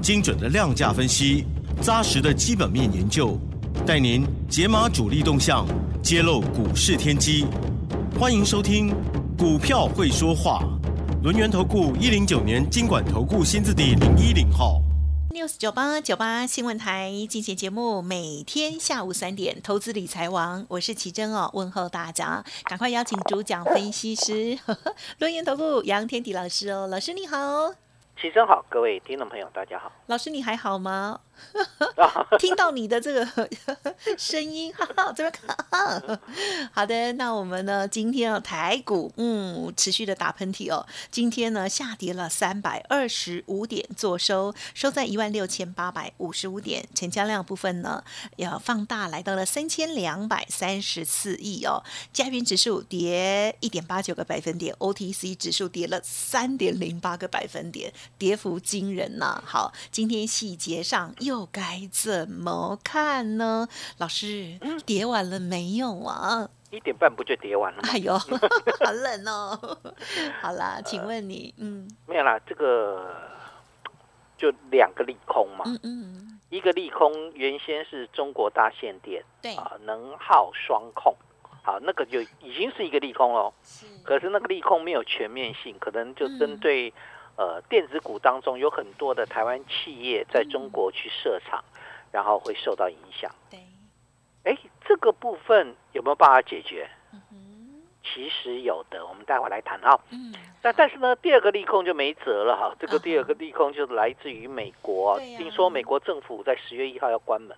精准的量价分析，扎实的基本面研究，带您解码主力动向，揭露股市天机。欢迎收听《股票会说话》，轮源投顾一零九年经管投顾新字第零一零号。news 九八九八新闻台进行节目，每天下午三点，投资理财王，我是奇珍哦，问候大家，赶快邀请主讲分析师 轮源投顾杨天迪老师哦，老师你好，齐生好，各位听众朋友大家好。老师你还好吗？听到你的这个 声音，哈哈，这边看。好的，那我们呢？今天啊，台股嗯持续的打喷嚏哦。今天呢下跌了三百二十五点，做收收在一万六千八百五十五点，成交量部分呢要放大来到了三千两百三十四亿哦。加元指数跌一点八九个百分点，OTC 指数跌了三点零八个百分点，跌幅惊人呐、好，今天细节上。又该怎么看呢？老师，跌完了没有啊？一点半不就跌完了吗？哎呦，好冷哦！好啦，请问你，嗯，没有啦，这个就两个利空嘛，嗯嗯，一个利空原先是中国大限电，对啊，能耗双控，好，那个就已经是一个利空喽。是，可是那个利空没有全面性，可能就针对、呃电子股当中有很多的台湾企业在中国去设厂，然后会受到影响。对，哎，这个部分有没有办法解决？嗯，其实有的，我们待会来谈啊。嗯，那但是呢，第二个利空就没辙了哈。这个第二个利空就是来自于美国，听说美国政府在十月一号要关门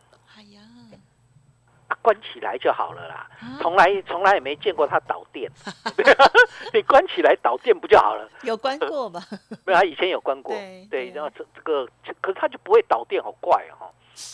关起来就好了啦。啊从来从来也没见过它导电，你关起来导电不就好了？有关过吧？没有，他以前有关过，对对然后这这个，可是它就不会导电，好怪哦。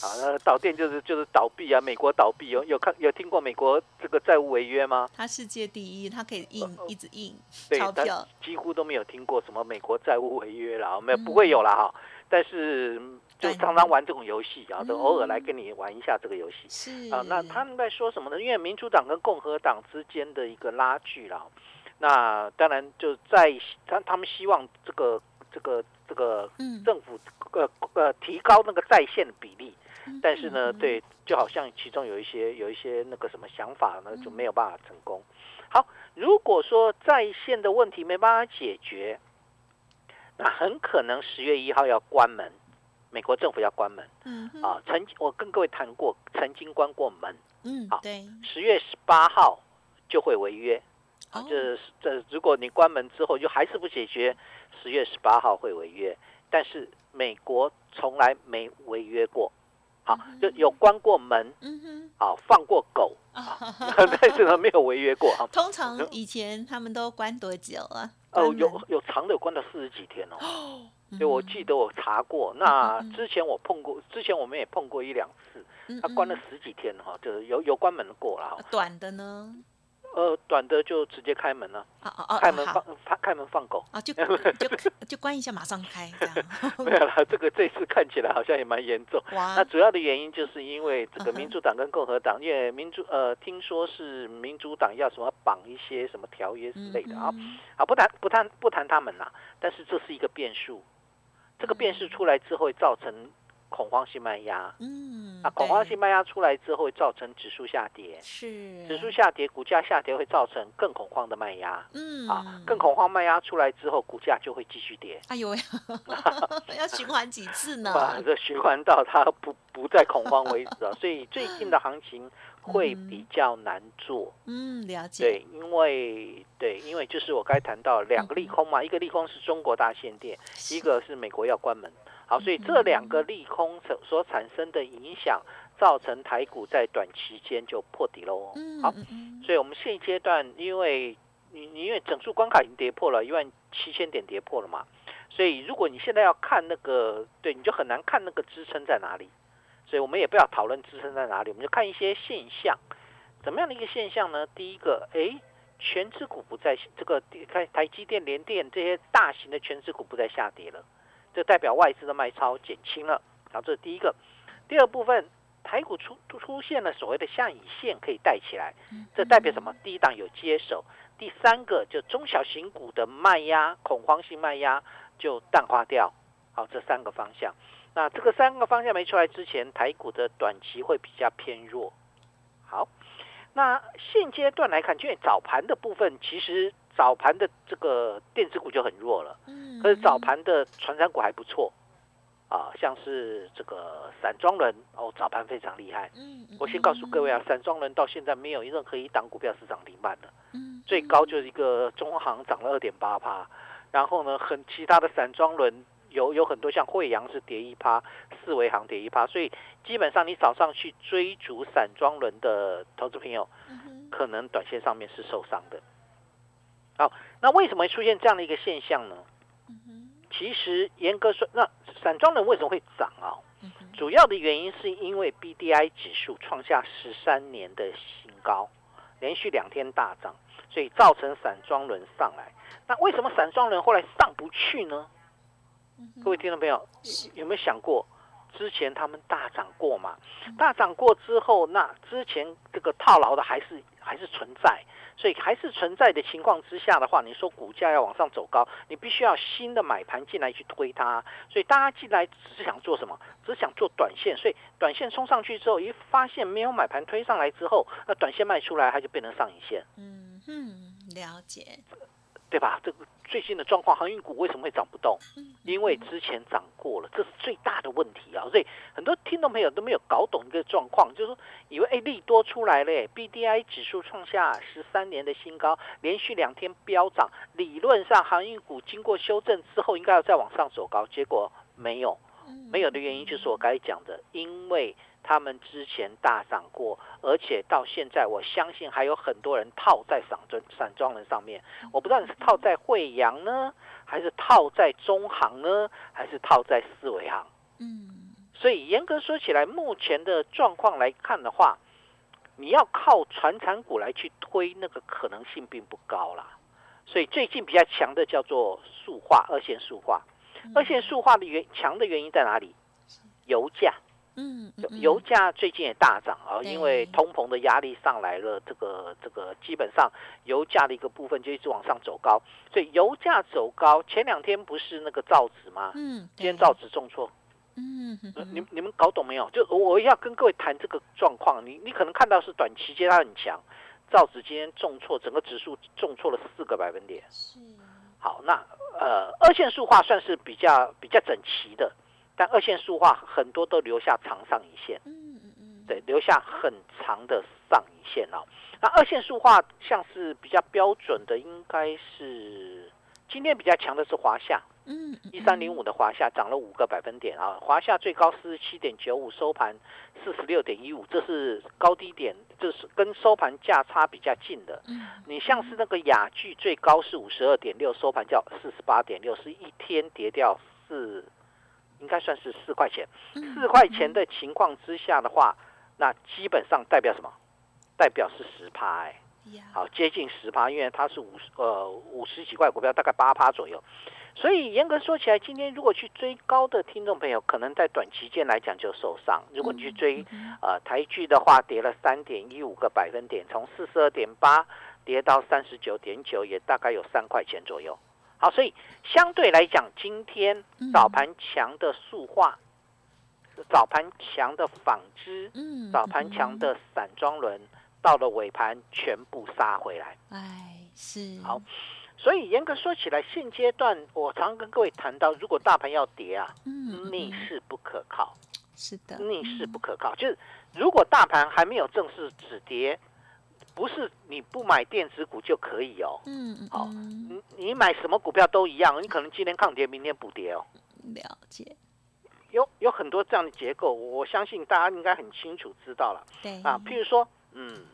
啊，那导电就是就是倒闭啊，美国倒闭有有看有听过美国这个债务违约吗？它世界第一，它可以印，一直印对，他钞票，几乎都没有听过什么美国债务违约啦，没有嗯不会有啦哈。但是嗯就常常玩这种游戏啊，都嗯偶尔来跟你玩一下这个游戏是啊。那他们在说什么呢？因为民主党跟共和党之间的一个拉锯啦，那当然就在他他们希望这个这个这个嗯，政府呃呃提高那个在线的比例，嗯但是呢，嗯对，就好像其中有一些有一些那个什么想法呢，嗯。就没有办法成功。好，如果说在线的问题没办法解决，那很可能十月一号要关门，美国政府要关门。嗯啊。曾我跟各位谈过，曾经关过门，好，嗯对，十月十八号就会违约。啊，哦这这如果你关门之后就还是不解决，十月十八号会违约。但是美国从来没违约过，好，就有关过门，嗯哼，啊，放过狗，啊，但是呢没有违约过啊。通常以前他们都关多久啊？哦，有有长的有关到四十几天哦。哦，对，我记得我查过，那之前我碰过，之前我们也碰过一两次，嗯他关了嗯十几天哈，就是有有关门过了哈。短的呢？呃，短的就直接开门了，啊啊啊！开门放开开门放狗。啊，就 就就关一下，马上开这样。没有啦，这个这次看起来好像也蛮严重。哇那，主要的原因就是因为这个民主党跟共和党，因为民主呃，听说是民主党要什么绑一些什么条约之类的啊，嗯啊，不谈不谈不谈他们啦，但是这是一个变数，这个变数出来之后会造成恐慌性卖压，嗯，啊，恐慌性卖压出来之后会造成指数下跌，是指数下跌，股价下跌会造成更恐慌的卖压。嗯啊，更恐慌卖压出来之后，股价就会继续跌，哎呦喂，要循环几次呢？把这循环到它不不再恐慌为止啊。所以 最近的行情会比较难做，嗯，了解。对，因为对，因为就是我刚才谈到两个利空嘛，一个利空是中国大限电，一个是美国要关门。好，所以这两个利空所所产生的影响，造成台股在短期间就破底喽。嗯，好，所以我们现阶段因为你你因为整数关卡已经跌破了一万七千点跌破了嘛，所以如果你现在要看那个，对，你就很难看那个支撑在哪里。所以我们也不要讨论支撑在哪里，我们就看一些现象。怎么样的一个现象呢？第一个，哎，全指股不再这个台台积电、联电这些大型的全指股不再下跌了，这代表外资的卖超减轻了。好，这是第一个。第二部分，台股出出现了所谓的下影线可以带起来，这代表什么？第一档有接手。第三个就中小型股的卖压、恐慌性卖压就淡化掉。好，这三个方向。那这个三个方向没出来之前，台股的短期会比较偏弱。好。那现阶段来看，因为早盘的部分，其实早盘的这个电子股就很弱了。嗯。可是早盘的传染股还不错，啊，像是这个散装轮哦，早盘非常厉害。嗯。我先告诉各位啊，散装轮到现在没有任何一档股票是涨停板的。嗯。最高就是一个中行涨了二点八趴，然后呢，很其他的散装轮有有很多像惠阳是跌一趴，四维行跌一趴，所以。基本上，你早上去追逐散装轮的投资朋友，可能短线上面是受伤的。好，那为什么会出现这样的一个现象呢？其实严格说，那散装轮为什么会涨啊？主要的原因是因为 B D I 指数创下十三年的新高，连续两天大涨，所以造成散装轮上来。那为什么散装轮后来上不去呢？各位听众朋友，有没有想过？之前他们大涨过嘛？大涨过之后，那之前这个套牢的还是还是存在，所以还是存在的情况之下的话，你说股价要往上走高，你必须要新的买盘进来去推它。所以大家进来只是想做什么？只想做短线。所以短线冲上去之后，一发现没有买盘推上来之后，那短线卖出来，它就变成上影线。嗯嗯，了解。对吧？这个最新的状况，航运股为什么会涨不动？因为之前涨过了，这是最大的问题啊！所以很多听众朋友都没有搞懂一个状况，就是说以为哎利多出来了，B D I 指数创下十三年的新高，连续两天飙涨，理论上航运股经过修正之后，应该要再往上走高，结果没有，没有的原因就是我刚才讲的，因为。他们之前大涨过，而且到现在，我相信还有很多人套在散装散装人上面。我不知道你是套在惠阳呢，还是套在中行呢，还是套在四维行？嗯，所以严格说起来，目前的状况来看的话，你要靠传产股来去推，那个可能性并不高啦。所以最近比较强的叫做塑化二线塑化，二线塑化的原强的原因在哪里？油价。嗯，油价最近也大涨啊，因为通膨的压力上来了，这个这个基本上油价的一个部分就一直往上走高，所以油价走高，前两天不是那个造纸吗？嗯，今天造纸重挫。嗯，你你们搞懂没有？就我要跟各位谈这个状况，你你可能看到是短期间它很强，造纸今天重挫，整个指数重挫了四个百分点。是，好，那呃二线塑化算是比较比较整齐的。但二线塑化很多都留下长上影线，嗯嗯嗯，对，留下很长的上影线哦。那二线塑化像是比较标准的，应该是今天比较强的是华夏，嗯，一三零五的华夏涨了五个百分点啊。华夏最高四十七点九五，收盘四十六点一五，这是高低点，这是跟收盘价差比较近的。嗯，你像是那个雅聚最高是五十二点六，收盘叫四十八点六，是一天跌掉四。应该算是四块钱，四块钱的情况之下的话，那基本上代表什么？代表是十趴哎，好接近十趴，因为它是五十呃五十几块股票，大概八趴左右。所以严格说起来，今天如果去追高的听众朋友，可能在短期间来讲就受伤。如果你去追呃台剧的话，跌了三点一五个百分点，从四十二点八跌到三十九点九，也大概有三块钱左右。好，所以相对来讲，今天早盘强的塑化，早盘强的纺织，嗯，早盘强的散装轮，到了尾盘全部杀回来。哎，是。好，所以严格说起来，现阶段我常跟各位谈到，如果大盘要跌啊，嗯，逆势不可靠，是的，逆势不可靠，就是如果大盘还没有正式止跌。不是你不买电子股就可以哦。嗯嗯。好，你你买什么股票都一样，你可能今天抗跌，明天补跌哦。了解。有有很多这样的结构，我相信大家应该很清楚知道了。对。啊，譬如说，嗯，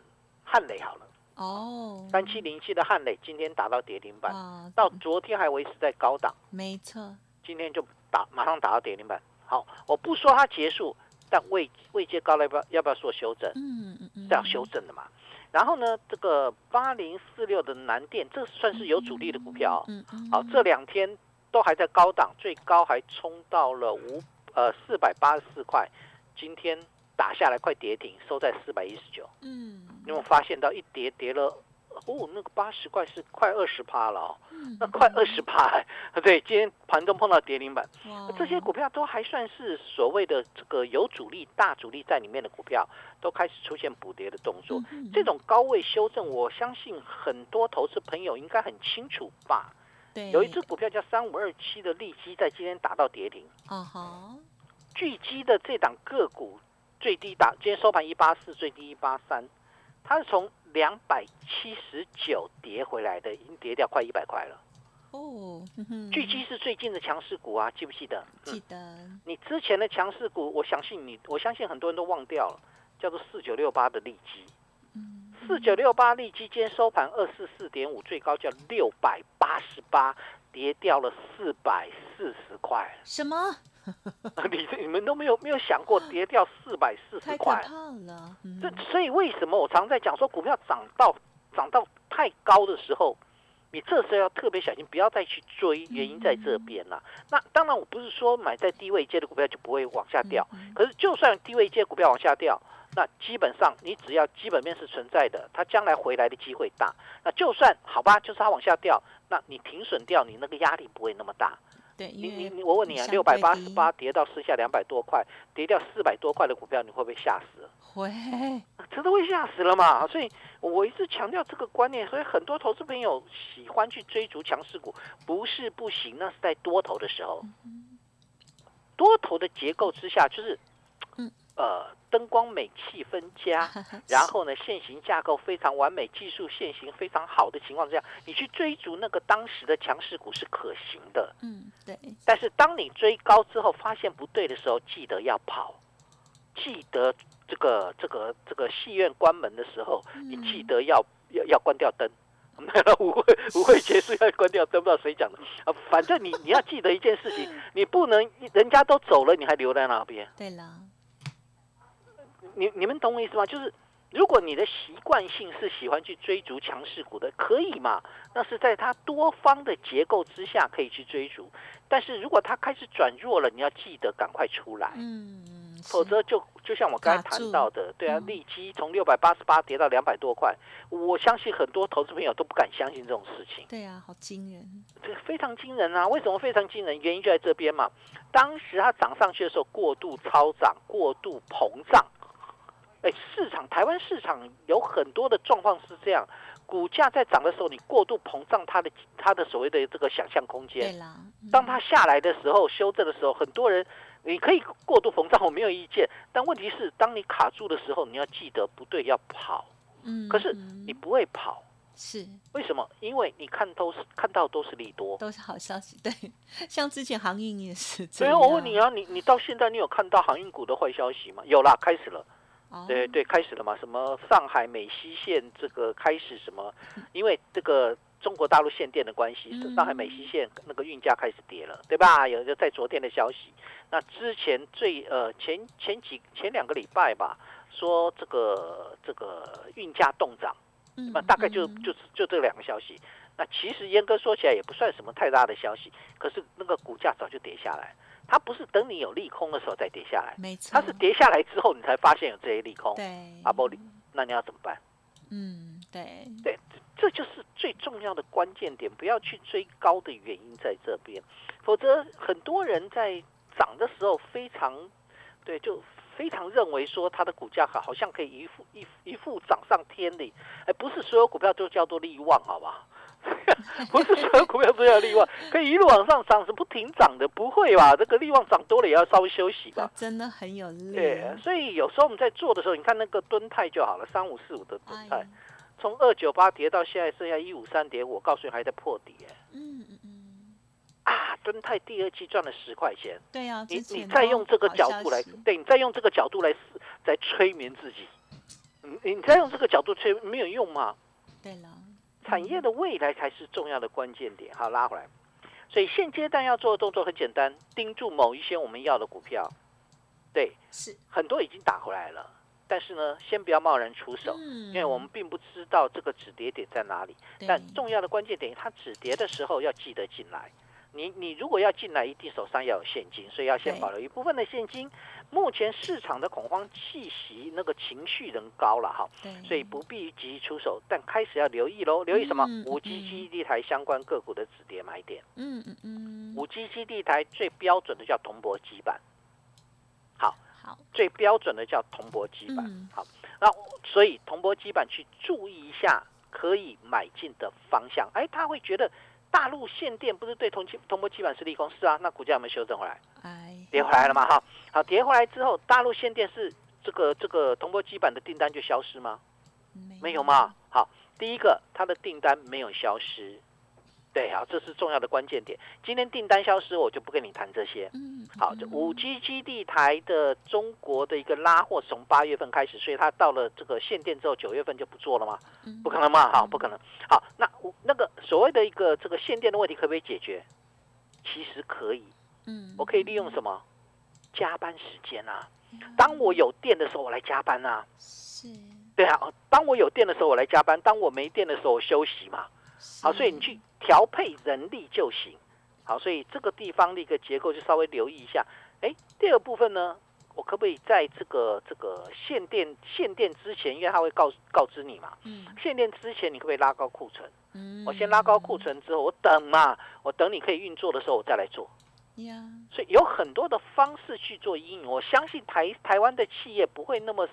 汉磊好了。哦。三七零七的汉磊今天打到跌停板，到昨天还维持在高档。没错。今天就打，马上打到跌停板。好，我不说它结束，但未未接高了，要不要要不要做修正？嗯嗯嗯，是要修正的嘛。然后呢，这个八零四六的南电，这算是有主力的股票。嗯嗯，好，这两天都还在高档，最高还冲到了五呃四百八十四块，今天打下来快跌停，收在四百一十九。嗯，你有沒有发现到一跌跌了？哦，那个八十块是快二十趴了哦，嗯那快二十趴。对，今天盘中碰到跌停板，哇这些股票都还算是所谓的这个有主力、大主力在里面的股票，都开始出现补跌的动作。嗯这种高位修正，我相信很多投资朋友应该很清楚吧？对有一只股票叫三五二七的利基，在今天打到跌停。啊哈，巨基的这档个股最低打，今天收盘一八四，最低一八三，它是从两百七十九跌回来的，已经跌掉快一百块了。哦，巨基是最近的强势股啊，记不记得？嗯记得，你之前的强势股，我相信你，我相信很多人都忘掉了，叫做四九六八的利基。嗯，四九六八利基今天收盘二四四点五，最高叫六百八十八，跌掉了四百四十块。什么？你你们都没有没有想过跌掉四百四十块？怕了，嗯这所以为什么我常在讲说股票涨到涨到太高的时候，你这时候要特别小心，不要再去追，原因在这边啦。那当然我不是说买在低位接的股票就不会往下掉，嗯可是就算低位接股票往下掉，那基本上你只要基本面是存在的，它将来回来的机会大。那就算好吧，就是它往下掉，那你停损掉，你那个压力不会那么大。对，你你你，我问你啊，六百八十八跌到剩下两百多块，跌掉四百多块的股票，你会不会吓死？会，真的会吓死了嘛？所以我一直强调这个观念，所以很多投资朋友喜欢去追逐强势股，不是不行，那是在多头的时候。多头的结构之下，就是嗯，呃，灯光美、气氛佳，然后呢，现行架构非常完美，技术现行非常好的情况之下，你去追逐那个当时的强势股是可行的。嗯，对，但是当你追高之后发现不对的时候，记得要跑，记得这个这个这个戏院关门的时候，你记得要要要关掉灯。舞会舞会结束要关掉灯，不知道谁讲的啊。反正你你要记得一件事情，你不能人家都走了，你还留在那边。对啦，你你们懂我意思吗？就是如果你的习惯性是喜欢去追逐强势股的，可以嘛？那是在它多方的结构之下可以去追逐。但是如果它开始转弱了，你要记得赶快出来，嗯，否则就就像我刚才谈到的，对啊，嗯利基从六百八十八跌到两百多块，我相信很多投资朋友都不敢相信这种事情。对啊，好惊人，这非常惊人啊！为什么非常惊人？原因就在这边嘛。当时它涨上去的时候，过度超涨、过度膨胀。哎，市场台湾市场有很多的状况是这样，股价在涨的时候，你过度膨胀它的它的所谓的这个想象空间。对啦，嗯当它下来的时候，修正的时候，很多人你可以过度膨胀，我没有意见。但问题是，当你卡住的时候，你要记得不对，要跑。嗯，可是嗯你不会跑，是为什么？因为你看都是看到都是利多。都是好消息，对，像之前航运也是所以，我问你啊，你你到现在你有看到航运股的坏消息吗？有啦，开始了，哦，对对，开始了嘛？什么上海美西线这个开始什么？因为这个中国大陆限电的关系，嗯上海美西线那个运价开始跌了，对吧？有就在昨天的消息。那之前最呃前前几前两个礼拜吧，说这个这个运价动涨，嗯，那大概就嗯就就这两个消息。那其实严格说起来也不算什么太大的消息，可是那个股价早就跌下来，它不是等你有利空的时候再跌下来，没错，它是跌下来之后你才发现有这些利空，对。啊不那你要怎么办？嗯，对，对，这就是最重要的关键点，不要去追高的原因在这边，否则很多人在涨的时候非常对，就非常认为说它的股价好，好像可以一副一一副涨上天的，哎，不是所有股票都叫做利旺，好吧？不是所有股票都要利旺，可以一路往上涨是不停涨的，不会吧？这个利旺涨多了也要稍微休息吧？真的很有力，对，所以有时候我们在做的时候，你看那个敦泰就好了，三五四五的敦泰哎，，从二九八跌到现在剩下一五三点五，我告诉你还在破底哎嗯嗯嗯，啊！敦泰第二季赚了十块钱，对啊，你你再用这个角度来，对你再用这个角度来思来催眠自己，你你再用这个角度催没有用嘛？对了，产业的未来才是重要的关键点。好，拉回来。所以现阶段要做的动作很简单，盯住某一些我们要的股票。对，是很多已经打回来了，但是呢，先不要贸然出手，因为我们并不知道这个止跌点在哪里。但重要的关键点，它止跌的时候要记得进来。你你如果要进来，一定手上要有现金，所以要先保留一部分的现金。目前市场的恐慌气息，那个情绪仍高了哈，所以不必急出手，但开始要留意喽。留意什么？五 G 基地台相关个股的止跌买点。嗯嗯嗯。五 G 基地台最标准的叫铜箔基板。好，好，最标准的叫铜箔基板。好，那所以铜箔基板去注意一下可以买进的方向。哎，他会觉得。大陆限电不是对铜基铜箔基板是利空，是啊，那股价有没有修正回来？哎，跌回来了嘛，哈，好，跌回来之后，大陆限电是这个这个同波基板的订单就消失吗？没有嘛？好，第一个，它的订单没有消失。对啊，这是重要的关键点。今天订单消失，我就不跟你谈这些。嗯，好，这五 G 基地台的中国的一个拉货，从八月份开始，所以它到了这个限电之后，九月份就不做了吗？不可能嘛，好，不可能。好，那那个所谓的一个这个限电的问题，可不可以解决？其实可以。嗯，我可以利用什么？加班时间啊。当我有电的时候，我来加班啊。是。对啊，当我有电的时候，我来加班；当我没电的时候，我休息嘛。好，所以你去。调配人力就行，好，所以这个地方的一个结构就稍微留意一下。哎，第二部分呢，我可不可以在这个这个限电限电之前，因为他会告告知你嘛，嗯，限电之前你可不可以拉高库存？嗯，我先拉高库存之后，我等嘛，我等你可以运作的时候，我再来做。呀，所以有很多的方式去做阴影，我相信台台湾的企业不会那么。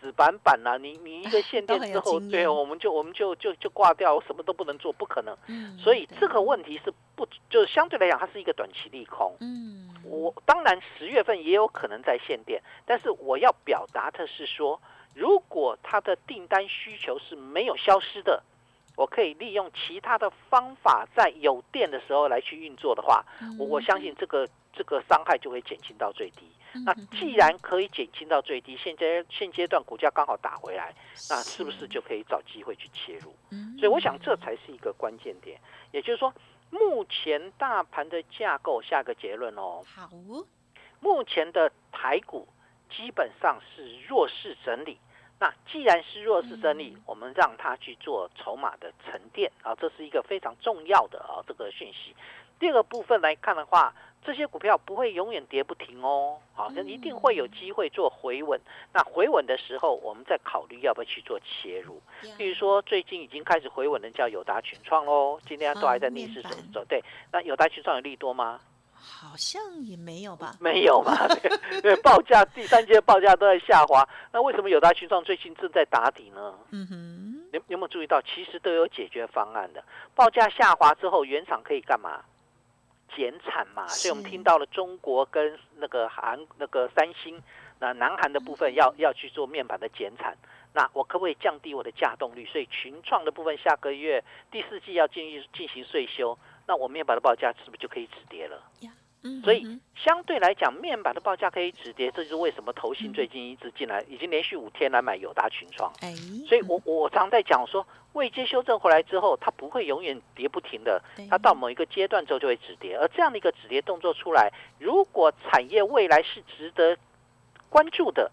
死板板呐，你你一个限电之后，对，我们就我们就就就挂掉，什么都不能做，不可能。嗯，所以这个问题是不，就是相对来讲，它是一个短期利空。嗯，我当然十月份也有可能在限电，但是我要表达的是说，如果它的订单需求是没有消失的，我可以利用其他的方法，在有电的时候来去运作的话，我我相信这个这个伤害就会减轻到最低。那既然可以减轻到最低，现阶现阶段股价刚好打回来，那是不是就可以找机会去切入？所以我想这才是一个关键点。也就是说，目前大盘的架构，下个结论哦。好。目前的台股基本上是弱势整理。那既然是弱势整理，我们让它去做筹码的沉淀啊，这是一个非常重要的啊这个讯息。第二个部分来看的话。这些股票不会永远跌不停哦，好，像一定会有机会做回稳。那回稳的时候，我们再考虑要不要去做切入。比如说，最近已经开始回稳的叫友达群创喽，今天都还在逆势走走。对，那友达群创有利多吗？好像也没有吧。没有嘛？对，报价第三阶报价都在下滑。那为什么友达群创最近正在打底呢？嗯哼，有有没有注意到，其实都有解决方案的。报价下滑之后，原厂可以干嘛？减产嘛，所以我们听到了中国跟那个韩那个三星，那南韩的部分要要去做面板的减产，那我可不可以降低我的价动率？所以群创的部分下个月第四季要进行进行税收，那我面板的报价是不是就可以止跌了？所以相对来讲，面板的报价可以止跌，这就是为什么投信最近一直进来，已经连续五天来买友达群创。哎，所以我我常在讲说，未接修正回来之后，它不会永远跌不停的，它到某一个阶段之后就会止跌。而这样的一个止跌动作出来，如果产业未来是值得关注的。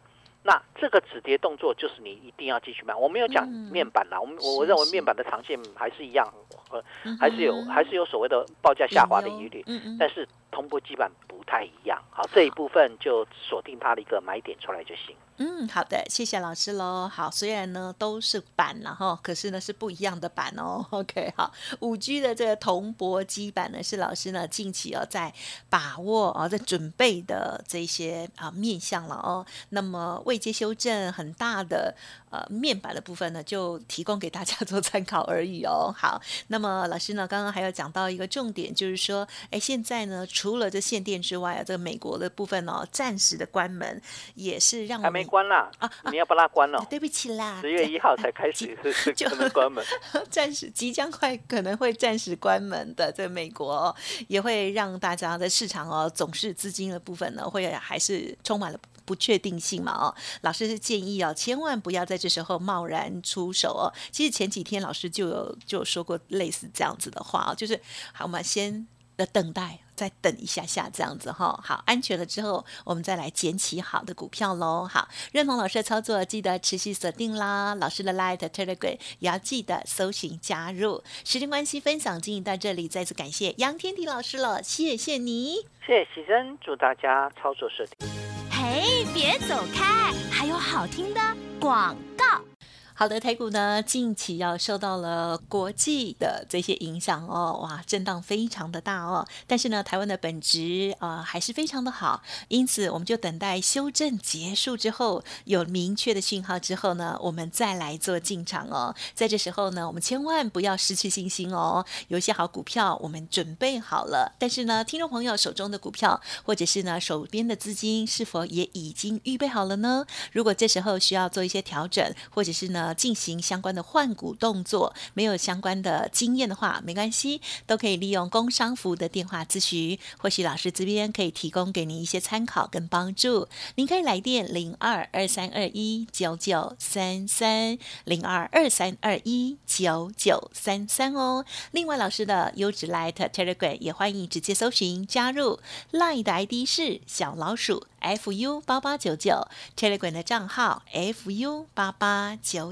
那这个止跌动作就是你一定要继续买。我没有讲面板啦，我们我认为面板的长线还是一样，呃，还是有还是有所谓的报价下滑的疑虑。但是同步基板不太一样，好这一部分就锁定它的一个买点出来就行。嗯，好的，谢谢老师喽。好，虽然呢都是板了哈，可是呢是不一样的板哦。OK，好，五 G 的这个铜箔基板呢是老师呢近期哦在把握哦在准备的这些啊面向了哦。那么未接修正很大的呃面板的部分呢，就提供给大家 做参考而已哦。好，那么老师呢刚刚还有讲到一个重点，就是说，哎，现在呢除了这限电之外啊，这个美国的部分哦暂时的关门也是让还没。关啦啊！你要把它关了。对不起啦，十月一号才开始 是就能关门，暂时即将快可能会暂时关门的。在美国也会让大家在市场哦，总是资金的部分呢，会还是充满了不确定性嘛哦。老师是建议哦，千万不要在这时候贸然出手哦。其实前几天老师就有就说过类似这样子的话啊，就是好，我们先。的等待。再等一下下，这样子哈，好，安全了之后，我们再来捡起好的股票喽。好，认同老师的操作，记得持续锁定啦。老师的 Light Telegram 也要记得搜寻加入。时间关系，分享进行到这里，再次感谢杨天迪老师了，谢谢你，谢谢喜珍，祝大家操作顺利。嘿，别走开，还有好听的广告。好的，台股呢近期要受到了国际的这些影响哦，哇，震荡非常的大哦。但是呢，台湾的本质啊还是非常的好，因此我们就等待修正结束之后，有明确的讯号之后呢，我们再来做进场哦。在这时候呢，我们千万不要失去信心哦。有一些好股票我们准备好了，但是呢，听众朋友手中的股票或者是呢手边的资金是否也已经预备好了呢？如果这时候需要做一些调整，或者是呢？呃，进行相关的换股动作，没有相关的经验的话，没关系，都可以利用工商服务的电话咨询，或许老师这边可以提供给您一些参考跟帮助。您可以来电零二二三二一九九三三零二二三二一九九三三哦。另外，老师的优质 Light Telegram 也欢迎直接搜寻加入，Light 的 ID 是小老鼠。fu 八八九九 Telegram 的账号 fu 八八九